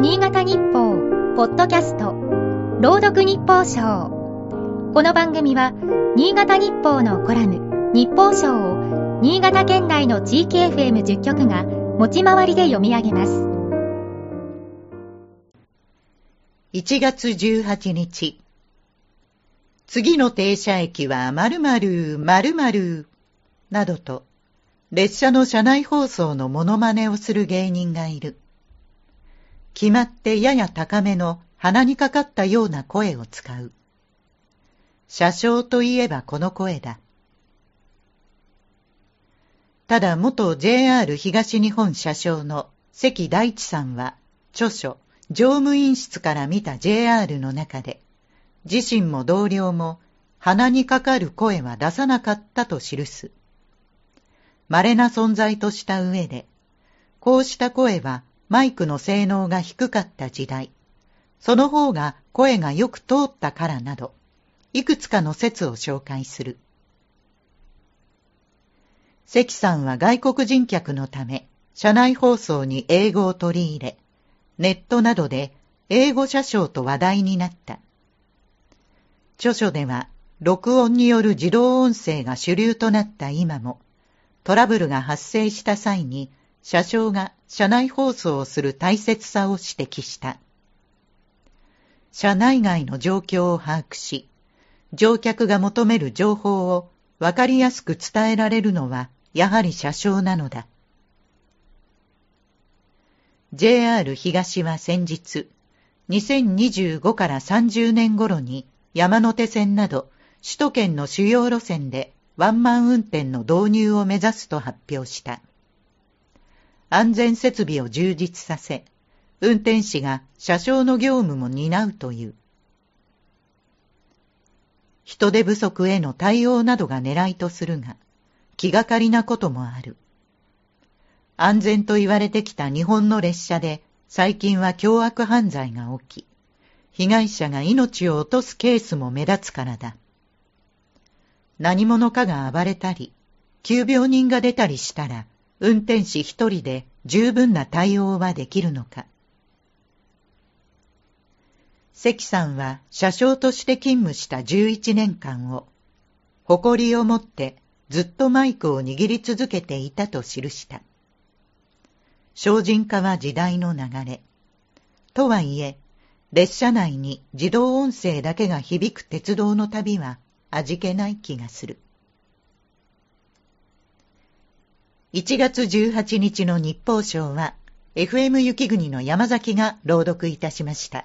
新潟日報、ポッドキャスト、朗読日報賞。この番組は、新潟日報のコラム、日報賞を、新潟県内の地域 FM10 局が、持ち回りで読み上げます。1月18日。次の停車駅は〇〇〇〇などと、列車の車内放送のモノマネをする芸人がいる。決まってやや高めの鼻にかかったような声を使う。車掌といえばこの声だ。ただ元 JR 東日本車掌の関大地さんは著書乗務員室から見た JR の中で自身も同僚も鼻にかかる声は出さなかったと記す。稀な存在とした上で、こうした声はマイクの性能が低かった時代、その方が声がよく通ったからなど、いくつかの説を紹介する。関さんは外国人客のため、車内放送に英語を取り入れ、ネットなどで英語車掌と話題になった。著書では、録音による自動音声が主流となった今も、トラブルが発生した際に車掌が車内放送をする大切さを指摘した。車内外の状況を把握し、乗客が求める情報をわかりやすく伝えられるのはやはり車掌なのだ。JR 東は先日、2025から30年頃に山手線など首都圏の主要路線でワンマン運転の導入を目指すと発表した。安全設備を充実させ、運転士が車掌の業務も担うという。人手不足への対応などが狙いとするが、気がかりなこともある。安全と言われてきた日本の列車で最近は凶悪犯罪が起き、被害者が命を落とすケースも目立つからだ。何者かが暴れたり、急病人が出たりしたら、運転士一人で十分な対応はできるのか。関さんは車掌として勤務した11年間を、誇りを持ってずっとマイクを握り続けていたと記した。精進化は時代の流れ。とはいえ、列車内に自動音声だけが響く鉄道の旅は味気ない気がする。1月18日の日報賞は、FM 雪国の山崎が朗読いたしました。